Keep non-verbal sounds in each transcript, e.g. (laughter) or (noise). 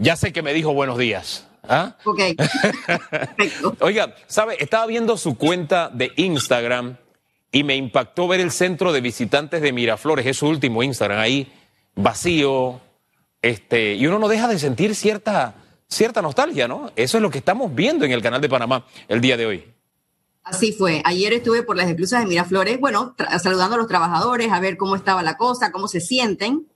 Ya sé que me dijo buenos días. ¿Ah? Ok. (laughs) Perfecto. Oiga, ¿sabe? Estaba viendo su cuenta de Instagram y me impactó ver el centro de visitantes de Miraflores, es su último Instagram, ahí vacío, este, y uno no deja de sentir cierta, cierta nostalgia, ¿no? Eso es lo que estamos viendo en el canal de Panamá el día de hoy. Así fue. Ayer estuve por las esclusas de Miraflores, bueno, saludando a los trabajadores, a ver cómo estaba la cosa, cómo se sienten.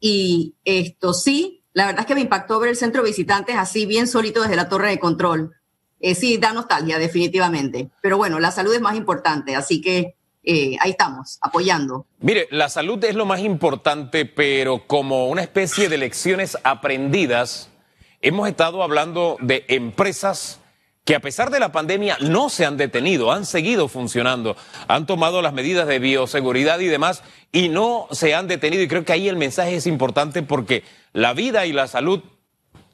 Y esto sí, la verdad es que me impactó ver el centro de visitantes así bien solito desde la torre de control. Eh, sí, da nostalgia, definitivamente. Pero bueno, la salud es más importante, así que eh, ahí estamos, apoyando. Mire, la salud es lo más importante, pero como una especie de lecciones aprendidas, hemos estado hablando de empresas que a pesar de la pandemia no se han detenido, han seguido funcionando, han tomado las medidas de bioseguridad y demás y no se han detenido. Y creo que ahí el mensaje es importante porque la vida y la salud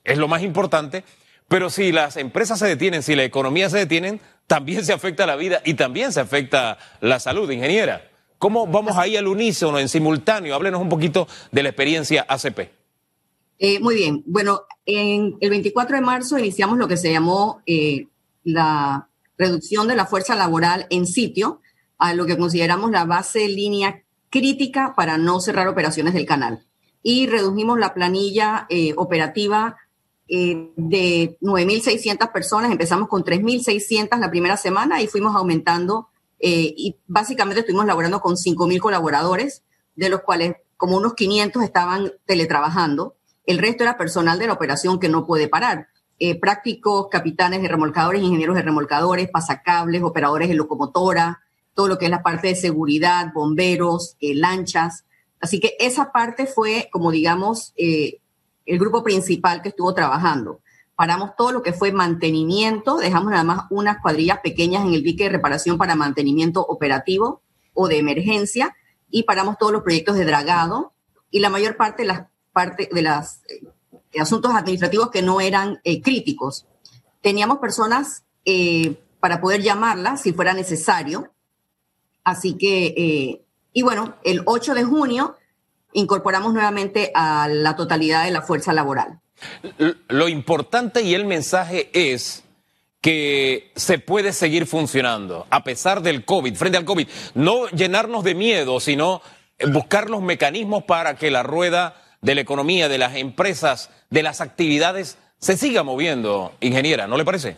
es lo más importante, pero si las empresas se detienen, si la economía se detienen, también se afecta la vida y también se afecta la salud, ingeniera. ¿Cómo vamos ahí al unísono, en simultáneo? Háblenos un poquito de la experiencia ACP. Eh, muy bien. Bueno, en el 24 de marzo iniciamos lo que se llamó eh, la reducción de la fuerza laboral en sitio, a lo que consideramos la base línea crítica para no cerrar operaciones del canal. Y redujimos la planilla eh, operativa eh, de 9.600 personas, empezamos con 3.600 la primera semana y fuimos aumentando eh, y básicamente estuvimos laborando con 5.000 colaboradores, de los cuales como unos 500 estaban teletrabajando. El resto era personal de la operación que no puede parar. Eh, prácticos, capitanes de remolcadores, ingenieros de remolcadores, pasacables, operadores de locomotora, todo lo que es la parte de seguridad, bomberos, lanchas. Así que esa parte fue, como digamos, el grupo principal que estuvo trabajando. Paramos todo lo que fue mantenimiento, dejamos nada más unas cuadrillas pequeñas en el dique de reparación para mantenimiento operativo o de emergencia y paramos todos los proyectos de dragado y la mayor parte de las parte de los eh, asuntos administrativos que no eran eh, críticos. Teníamos personas eh, para poder llamarlas si fuera necesario. Así que, y bueno, el 8 de junio incorporamos nuevamente a la totalidad de la fuerza laboral. Lo importante y el mensaje es que se puede seguir funcionando a pesar del COVID, frente al COVID. No llenarnos de miedo, sino buscar los mecanismos para que la rueda de la economía, de las empresas, de las actividades se siga moviendo, ingeniera, ¿no le parece?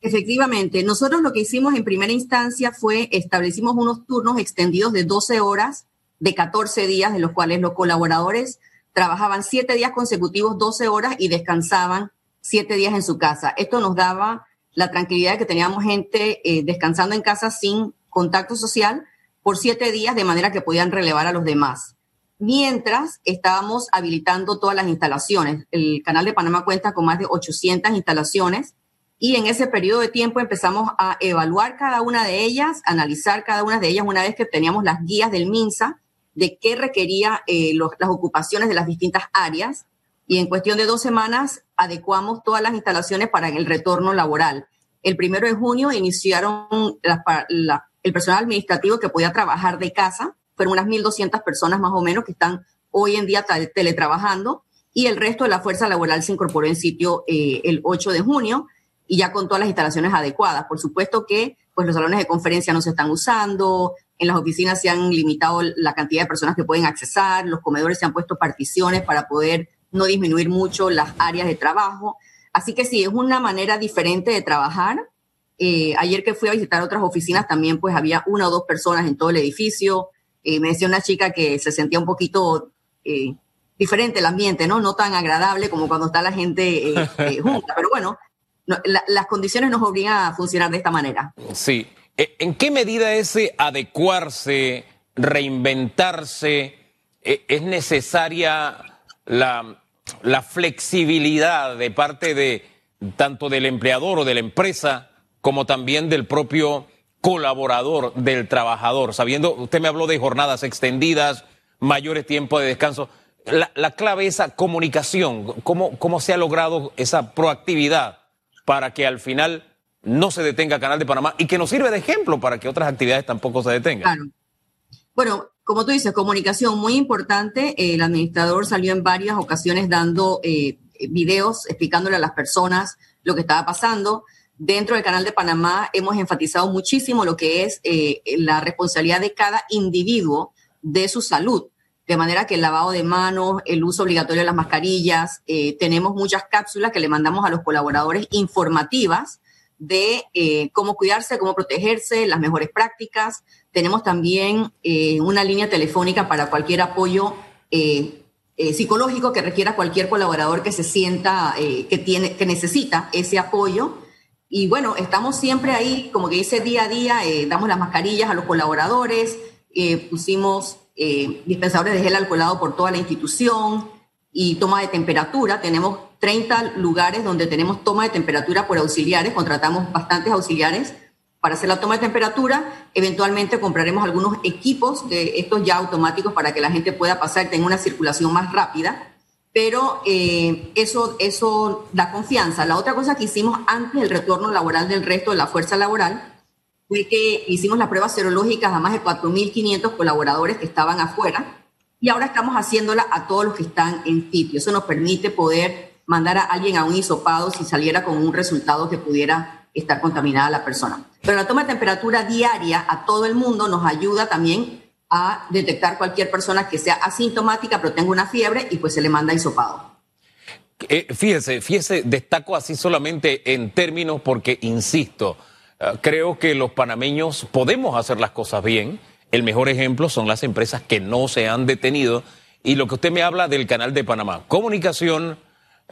Efectivamente, nosotros lo que hicimos en primera instancia fue establecimos unos turnos extendidos de 12 horas de 14 días, de los cuales los colaboradores trabajaban 7 días consecutivos, 12 horas y descansaban 7 días en su casa. Esto nos daba la tranquilidad de que teníamos gente eh, descansando en casa sin contacto social por 7 días, de manera que podían relevar a los demás. Mientras estábamos habilitando todas las instalaciones. El Canal de Panamá cuenta con más de 800 instalaciones y en ese periodo de tiempo empezamos a evaluar cada una de ellas, analizar cada una de ellas una vez que teníamos las guías del MINSA de qué requería eh, las ocupaciones de las distintas áreas y en cuestión de dos semanas adecuamos todas las instalaciones para el retorno laboral. El primero de junio iniciaron el personal administrativo que podía trabajar de casa, fueron unas 1.200 personas más o menos que están hoy en día teletrabajando y el resto de la fuerza laboral se incorporó en sitio eh, el 8 de junio y ya con todas las instalaciones adecuadas. Por supuesto que pues los salones de conferencia no se están usando, en las oficinas se han limitado la cantidad de personas que pueden accesar, los comedores se han puesto particiones para poder no disminuir mucho las áreas de trabajo. Así que sí, es una manera diferente de trabajar. Eh, ayer que fui a visitar otras oficinas también pues había una o dos personas en todo el edificio. Eh, me decía una chica que se sentía un poquito eh, diferente el ambiente, ¿no? No tan agradable como cuando está la gente (laughs) junta. Pero bueno, las condiciones nos obligan a funcionar de esta manera. Sí. Eh, ¿En qué medida ese adecuarse, reinventarse, eh, es necesaria la, la, flexibilidad de parte de tanto del empleador o de la empresa como también del propio colaborador, del trabajador? Sabiendo, usted me habló de jornadas extendidas, mayores tiempos de descanso. La, la clave es esa comunicación, ¿Cómo, cómo se ha logrado esa proactividad para que al final no se detenga Canal de Panamá y que nos sirve de ejemplo para que otras actividades tampoco se detengan. Claro. Bueno, como tú dices, comunicación muy importante. El administrador salió en varias ocasiones dando eh, videos explicándole a las personas lo que estaba pasando. Dentro del canal de Panamá hemos enfatizado muchísimo lo que es eh, la responsabilidad de cada individuo de su salud. De manera que el lavado de manos, el uso obligatorio de las mascarillas, eh, tenemos muchas cápsulas que le mandamos a los colaboradores informativas de eh, cómo cuidarse, cómo protegerse, las mejores prácticas. Tenemos también una línea telefónica para cualquier apoyo psicológico que requiera cualquier colaborador que se sienta que, tiene, que necesita ese apoyo. Y bueno, estamos siempre ahí, como que dice día a día, eh, damos las mascarillas a los colaboradores, eh, pusimos eh, dispensadores de gel alcoholado por toda la institución y toma de temperatura. Tenemos 30 lugares donde tenemos toma de temperatura por auxiliares, contratamos bastantes auxiliares para hacer la toma de temperatura. Eventualmente compraremos algunos equipos de estos ya automáticos para que la gente pueda pasar tenga una circulación más rápida pero eh, eso, eso da confianza. La otra cosa que hicimos antes del retorno laboral del resto de la fuerza laboral fue que hicimos las pruebas serológicas a más de 4.500 colaboradores que estaban afuera y ahora estamos haciéndola a todos los que están en sitio. Eso nos permite poder mandar a alguien a un hisopado si saliera con un resultado que pudiera estar contaminada la persona. Pero la toma de temperatura diaria a todo el mundo nos ayuda también a detectar cualquier persona que sea asintomática pero tenga una fiebre y pues se le manda hisopado. Eh, fíjese, fíjese, destaco así solamente en términos porque, insisto, eh, creo que los panameños podemos hacer las cosas bien. El mejor ejemplo son las empresas que no se han detenido. Y lo que usted me habla del canal de Panamá, comunicación,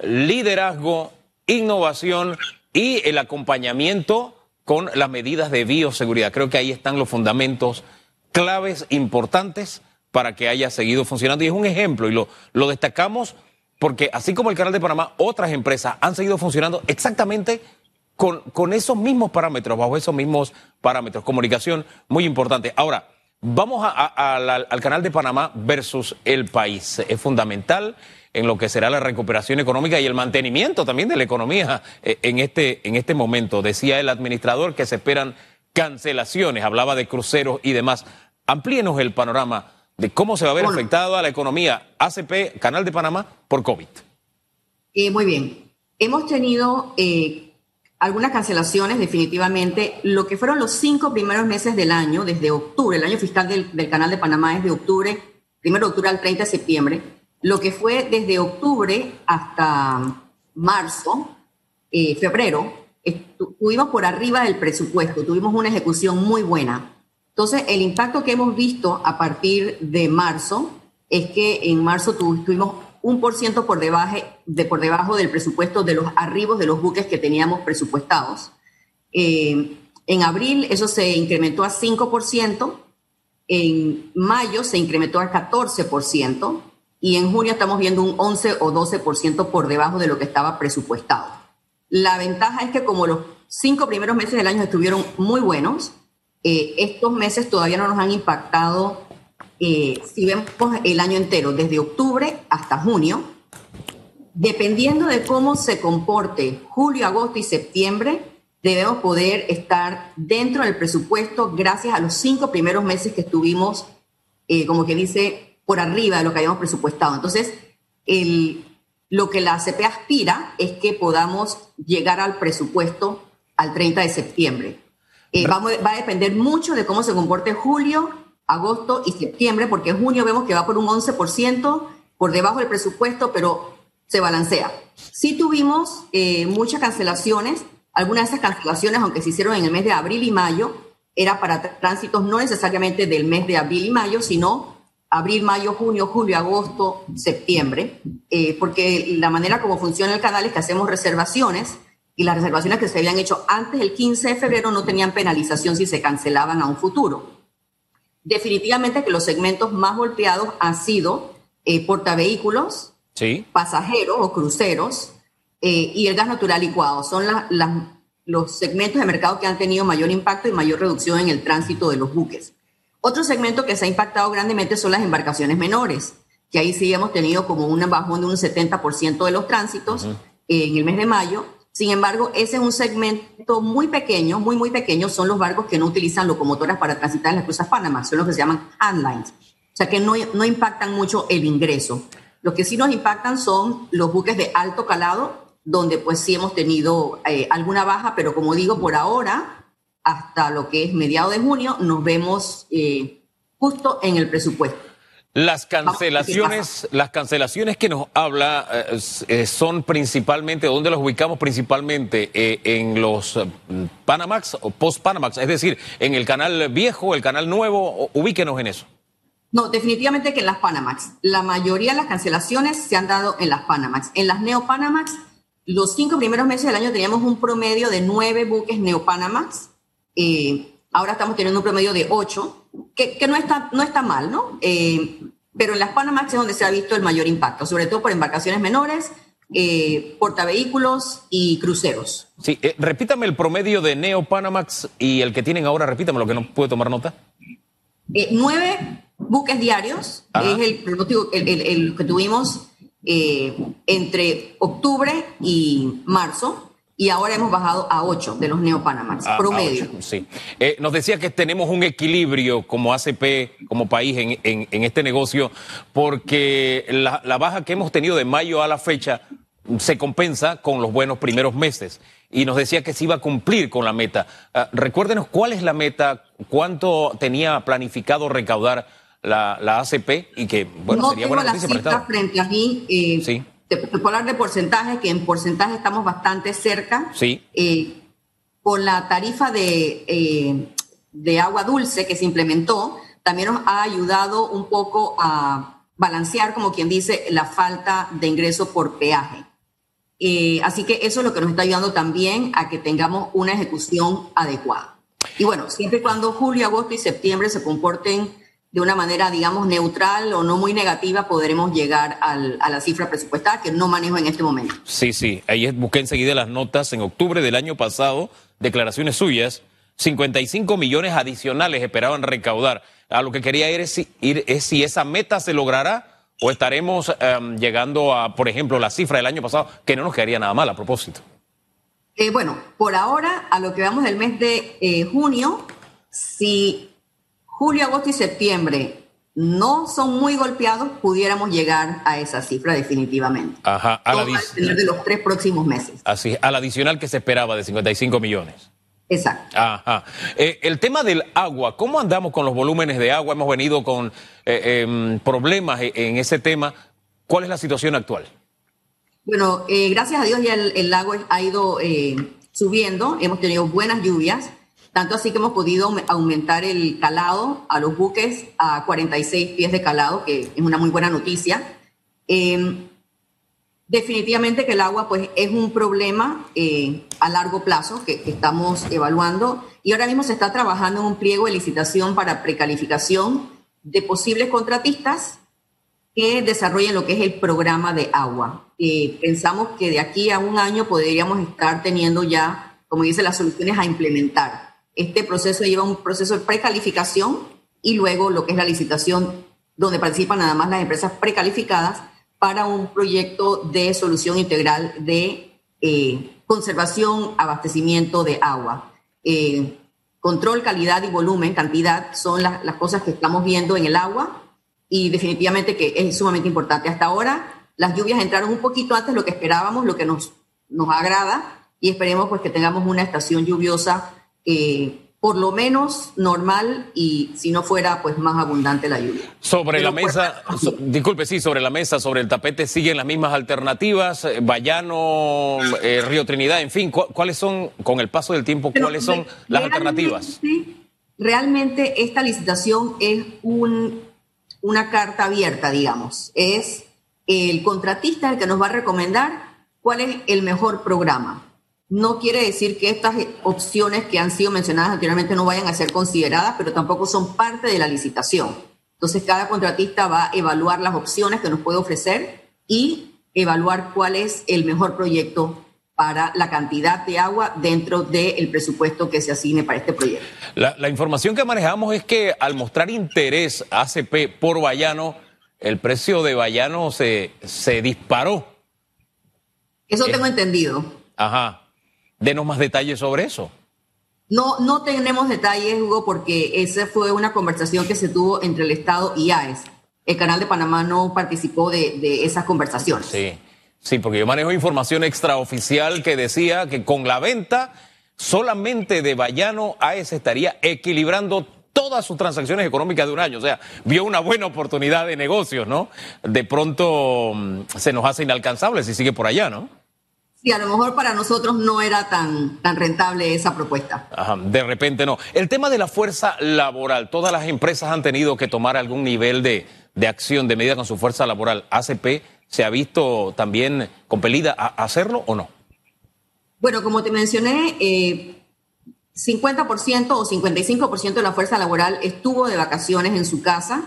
liderazgo, innovación y el acompañamiento con las medidas de bioseguridad. Creo que ahí están los fundamentos claves importantes para que haya seguido funcionando. Y es un ejemplo, y lo, lo destacamos porque así como el Canal de Panamá, otras empresas han seguido funcionando exactamente con, con esos mismos parámetros, bajo esos mismos parámetros. Comunicación muy importante. Ahora, vamos al Canal de Panamá versus el país. Es fundamental en lo que será la recuperación económica y el mantenimiento también de la economía eh, en este, en este momento. Decía el administrador que se esperan cancelaciones, hablaba de cruceros y demás. Amplíenos el panorama de cómo se va a ver afectada la economía ACP, Canal de Panamá, por COVID. Eh, muy bien. Hemos tenido eh, algunas cancelaciones, definitivamente. Lo que fueron los cinco primeros meses del año, desde octubre, el año fiscal del, Canal de Panamá es de octubre, primero de octubre al 30 de septiembre. Lo que fue desde octubre hasta marzo, eh, febrero, estuvimos por arriba del presupuesto, tuvimos una ejecución muy buena. Entonces, el impacto que hemos visto a partir de marzo es que en marzo tuvimos un por ciento por debajo, del presupuesto de los arribos de los buques que teníamos presupuestados. Eh, en abril eso se incrementó a 5%, en mayo se incrementó a 14% y en junio estamos viendo un 11 o 12% por debajo de lo que estaba presupuestado. La ventaja es que como los cinco primeros meses del año estuvieron muy buenos, eh, estos meses todavía no nos han impactado, eh, si vemos el año entero, desde octubre hasta junio, dependiendo de cómo se comporte julio, agosto y septiembre, debemos poder estar dentro del presupuesto gracias a los cinco primeros meses que estuvimos, eh, como que dice, por arriba de lo que habíamos presupuestado. Entonces, el, lo que la ACP aspira es que podamos llegar al presupuesto al 30 de septiembre. Eh, va a depender mucho de cómo se comporte julio, agosto y septiembre, porque en junio vemos que va por un 11% por debajo del presupuesto, pero se balancea. Sí tuvimos eh, muchas cancelaciones, algunas de esas cancelaciones, aunque se hicieron en el mes de abril y mayo, era para tránsitos no necesariamente del mes de abril y mayo, sino abril, mayo, junio, julio, agosto, septiembre, eh, porque la manera como funciona el canal es que hacemos reservaciones y las reservaciones que se habían hecho antes del 15 de febrero no tenían penalización si se cancelaban a un futuro. Definitivamente que los segmentos más golpeados han sido eh, portavehículos, pasajeros o cruceros eh, y el gas natural licuado. Son los segmentos de mercado que han tenido mayor impacto y mayor reducción en el tránsito de los buques. Otro segmento que se ha impactado grandemente son las embarcaciones menores, que ahí sí hemos tenido como un bajón de un 70% de los tránsitos en el mes de mayo. Sin embargo, ese es un segmento muy pequeño, muy, muy pequeño, son los barcos que no utilizan locomotoras para transitar en las cruzas Panamá, son los que se llaman handlines, o sea que no, no impactan mucho el ingreso. Lo que sí nos impactan son los buques de alto calado, donde pues sí hemos tenido eh, alguna baja, pero como digo, por ahora, hasta lo que es mediado de junio, nos vemos eh, justo en el presupuesto. Las cancelaciones, las cancelaciones que nos habla eh, eh, son principalmente, ¿dónde los ubicamos? Principalmente eh, en los Panamax o post-Panamax, es decir, en el canal viejo, el canal nuevo, ubíquenos en eso. No, definitivamente que en las Panamax. La mayoría de las cancelaciones se han dado en las Panamax. En las Neo-Panamax, los cinco primeros meses del año teníamos un promedio de nueve buques Neo-Panamax. ahora estamos teniendo un promedio de ocho que, no, está, no está mal, ¿no? Eh, pero en las Panamax es donde se ha visto el mayor impacto, sobre todo por embarcaciones menores, eh, portavehículos y cruceros. Sí, eh, repítame el promedio de Neo Panamax y el que tienen ahora, repítame lo que no puede tomar nota. nueve buques diarios, es el, el, que tuvimos entre octubre y marzo y ahora hemos bajado a 8 de los neopanamax, promedio. sí. Eh, nos decía que tenemos un equilibrio como ACP, como país en, en, este negocio, porque la, la, baja que hemos tenido de mayo a la fecha se compensa con los buenos primeros meses. Y nos decía que se iba a cumplir con la meta. Uh, recuérdenos cuál es la meta, cuánto tenía planificado recaudar la, la ACP y que, bueno, sería buena noticia para frente a mí. Eh, sí te, puedo hablar de porcentaje, que en porcentaje estamos bastante cerca. Sí. Eh, con la tarifa de, eh, de agua dulce que se implementó, también nos ha ayudado un poco a balancear, como quien dice, la falta de ingreso por peaje. Eh, así que eso es lo que nos está ayudando también a que tengamos una ejecución adecuada. Y bueno, siempre y cuando julio, agosto y septiembre se comporten de una manera, digamos, neutral o no muy negativa, podremos llegar al, a la cifra presupuestal que no manejo en este momento. Sí, sí, ahí busqué enseguida las notas. En octubre del año pasado, declaraciones suyas, 55 millones adicionales esperaban recaudar. A lo que quería ir es si, ir, es si esa meta se logrará o estaremos em, llegando a, por ejemplo, la cifra del año pasado, que no nos quedaría nada mal a propósito. Eh, bueno, por ahora, a lo que vamos del mes de eh, junio, si julio, agosto y septiembre no son muy golpeados, pudiéramos llegar a esa cifra definitivamente. Ajá, a la de los tres próximos meses. Así, al adicional que se esperaba de 55 millones. Exacto. Ajá. Eh, el tema del agua, ¿cómo andamos con los volúmenes de agua? Hemos venido con eh, em, problemas e, en ese tema. ¿Cuál es la situación actual? Bueno, eh, gracias a Dios ya el, el lago ha ido subiendo, hemos tenido buenas lluvias. Tanto así que hemos podido aumentar el calado a los buques a 46 pies de calado, que es una muy buena noticia. Em, definitivamente que el agua pues, es un problema eh, a largo plazo que, estamos evaluando y ahora mismo se está trabajando en un pliego de licitación para precalificación de posibles contratistas que desarrollen lo que es el programa de agua. Eh, pensamos que de aquí a un año podríamos estar teniendo ya, como dice, las soluciones a implementar. Este proceso lleva un proceso de precalificación y luego lo que es la licitación, donde participan nada más las empresas precalificadas para un proyecto de solución integral de eh, conservación, abastecimiento de agua. Eh, control, calidad y volumen, cantidad, son las, las cosas que estamos viendo en el agua y definitivamente que es sumamente importante. Hasta ahora las lluvias entraron un poquito antes de lo que esperábamos, lo que nos, nos agrada y esperemos pues que tengamos una estación lluviosa eh, por lo menos normal y si no fuera pues más abundante la lluvia. Sobre la mesa, (laughs) disculpe, sí, sobre la mesa, sobre el tapete siguen las mismas alternativas, Vallano, eh, eh, Río Trinidad, en fin, ¿cuáles son, con el paso del tiempo, cuáles son las alternativas? Realmente esta licitación es un, una carta abierta, digamos, es el contratista el que nos va a recomendar cuál es el mejor programa no quiere decir que estas opciones que han sido mencionadas anteriormente no vayan a ser consideradas, pero tampoco son parte de la licitación. Entonces, cada contratista va a evaluar las opciones que nos puede ofrecer y evaluar cuál es el mejor proyecto para la cantidad de agua dentro del presupuesto que se asigne para este proyecto. La, información que manejamos es que al mostrar interés ACP por Bayano, el precio de Bayano se, se disparó. Eso tengo entendido. Ajá. Denos más detalles sobre eso. No, no tenemos detalles, Hugo, porque esa fue una conversación que se tuvo entre el Estado y AES. el Canal de Panamá no participó de, de esas conversaciones. Sí, sí, porque yo manejo información extraoficial que decía que con la venta solamente de Bayano AES estaría equilibrando todas sus transacciones económicas de un año. O sea, vio una buena oportunidad de negocios, ¿no? De pronto mm, se nos hace inalcanzable si sigue por allá, ¿no? Sí, a lo mejor para nosotros no era tan, tan rentable esa propuesta. Ajá, de repente no. El tema de la fuerza laboral, todas las empresas han tenido que tomar algún nivel de, de acción, de medida con su fuerza laboral. ¿ACP se ha visto también compelida a hacerlo o no? Bueno, como te mencioné, eh, 50% o 55% de la fuerza laboral estuvo de vacaciones en su casa.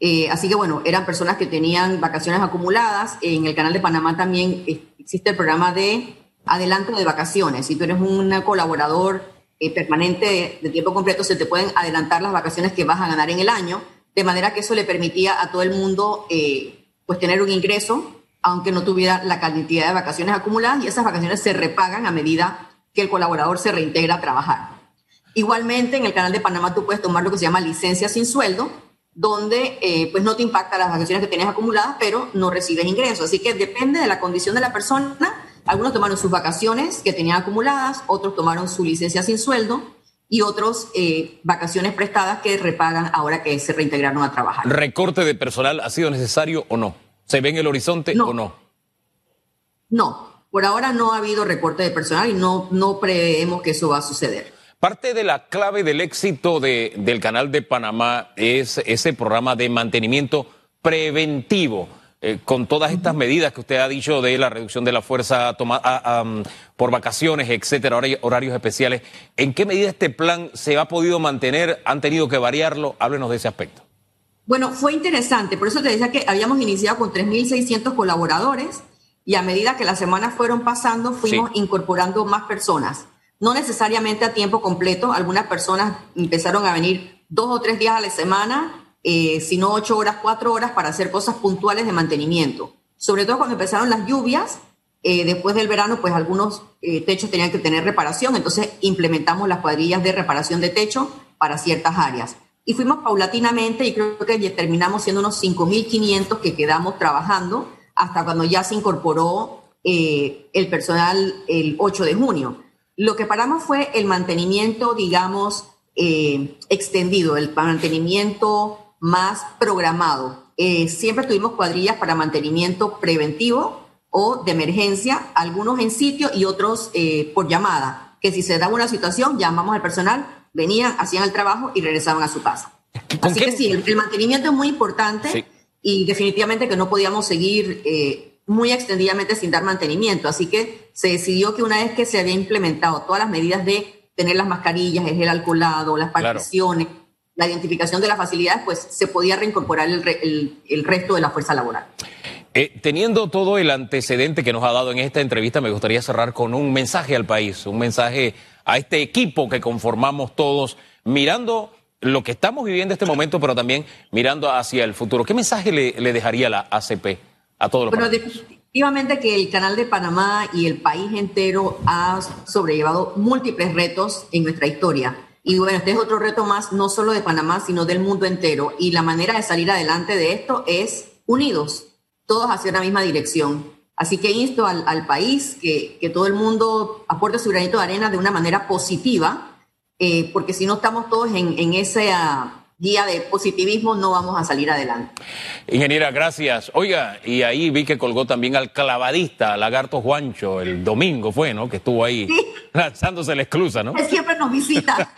Eh, así que bueno, eran personas que tenían vacaciones acumuladas. En el canal de Panamá también existe el programa de adelanto de vacaciones. Si tú eres un colaborador eh, permanente de, tiempo completo, se te pueden adelantar las vacaciones que vas a ganar en el año, de manera que eso le permitía a todo el mundo eh, pues tener un ingreso, aunque no tuviera la cantidad de vacaciones acumuladas, y esas vacaciones se repagan a medida que el colaborador se reintegra a trabajar. Igualmente, en el canal de Panamá tú puedes tomar lo que se llama licencia sin sueldo, donde eh, pues no te impacta las vacaciones que tienes acumuladas, pero no recibes ingresos. Así que depende de la condición de la persona. Algunos tomaron sus vacaciones que tenían acumuladas, otros tomaron su licencia sin sueldo y otros eh, vacaciones prestadas que repagan ahora que se reintegraron a trabajar. ¿Recorte de personal ha sido necesario o no? ¿Se ve en el horizonte o no? No, por ahora no ha habido recorte de personal y no, no preveemos que eso va a suceder. Parte de la clave del éxito de, del Canal de Panamá es ese programa de mantenimiento preventivo. Eh, con todas estas medidas que usted ha dicho de la reducción de la fuerza por vacaciones, etcétera, horarios especiales, ¿en qué medida este plan se ha podido mantener? ¿Han tenido que variarlo? Háblenos de ese aspecto. Bueno, fue interesante, por eso te decía que habíamos iniciado con 3.600 colaboradores y a medida que las semanas fueron pasando, fuimos incorporando más personas. No necesariamente a tiempo completo, algunas personas empezaron a venir dos o tres días a la semana, eh, sino ocho horas, cuatro horas para hacer cosas puntuales de mantenimiento. Sobre todo cuando empezaron las lluvias, eh, después del verano, pues algunos eh, techos tenían que tener reparación, entonces implementamos las cuadrillas de reparación de techo para ciertas áreas. Y fuimos paulatinamente y creo que terminamos siendo unos 5.500 que quedamos trabajando hasta cuando ya se incorporó eh, el personal el 8 de junio. Lo que paramos fue el mantenimiento, digamos, eh, extendido, el mantenimiento más programado. Eh, siempre tuvimos cuadrillas para mantenimiento preventivo o de emergencia, algunos en sitio y otros por llamada, que si se daba una situación, llamamos al personal, venían, hacían el trabajo y regresaban a su casa. Así que sí, el, mantenimiento es muy importante. Sí y definitivamente que no podíamos seguir eh, muy extendidamente sin dar mantenimiento. Así que se decidió que una vez que se había implementado todas las medidas de tener las mascarillas, el gel alcoholado, las particiones, la identificación de las facilidades, pues se podía reincorporar el, el, resto de la fuerza laboral. Eh, teniendo todo el antecedente que nos ha dado en esta entrevista, me gustaría cerrar con un mensaje al país, un mensaje a este equipo que conformamos todos, mirando lo que estamos viviendo en este momento, pero también mirando hacia el futuro. ¿Qué mensaje le, dejaría la ACP a todos los Bueno, definitivamente que el Canal de Panamá y el país entero ha sobrellevado múltiples retos en nuestra historia. Y bueno, este es otro reto más, no solo de Panamá, sino del mundo entero. Y la manera de salir adelante de esto es unidos, todos hacia la misma dirección. Así que insto al, al país que, que todo el mundo aporte su granito de arena de una manera positiva eh, porque si no estamos todos en, en esa guía de positivismo, no vamos a salir adelante. Ingeniera, gracias. Oiga, y ahí vi que colgó también al clavadista, Lagarto Juancho, el domingo fue, ¿no? Que estuvo ahí (laughs) lanzándose la esclusa, ¿no? Él siempre nos visita.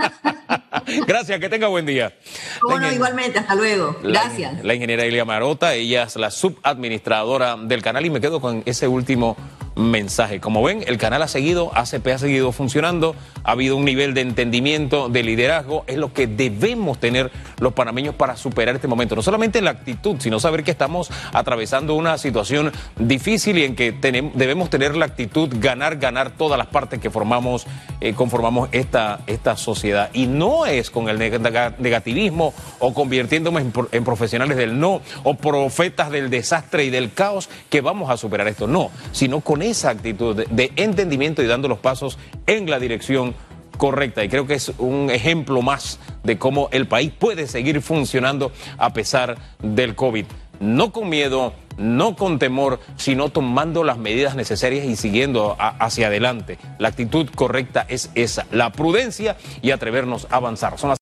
(laughs) gracias, que tenga buen día. Bueno, igualmente, hasta luego. Gracias. La, la ingeniera Elia Marota, ella es la subadministradora del canal y me quedo con ese último mensaje. Como ven, el canal ha seguido, ACP ha seguido funcionando, ha habido un nivel de entendimiento, de liderazgo, es lo que debemos tener los panameños para superar este momento. No solamente la actitud, sino saber que estamos atravesando una situación difícil y en que tenemos, debemos tener la actitud ganar, ganar todas las partes que formamos, eh, conformamos esta, esta sociedad. Y no es con el negativismo o convirtiéndonos en, en profesionales del no o profetas del desastre y del caos que vamos a superar esto. No, sino con esa actitud de entendimiento y dando los pasos en la dirección correcta y creo que es un ejemplo más de cómo el país puede seguir funcionando a pesar del COVID. No con miedo, no con temor, sino tomando las medidas necesarias y siguiendo hacia adelante. La actitud correcta es esa, la prudencia y atrevernos a avanzar.